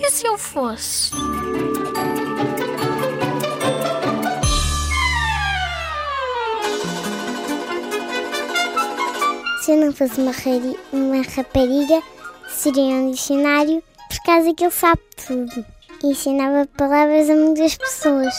E se eu fosse? Se eu não fosse uma, rari- uma rapariga, seria um dicionário, por causa que ele sabe tudo. E ensinava palavras a muitas pessoas.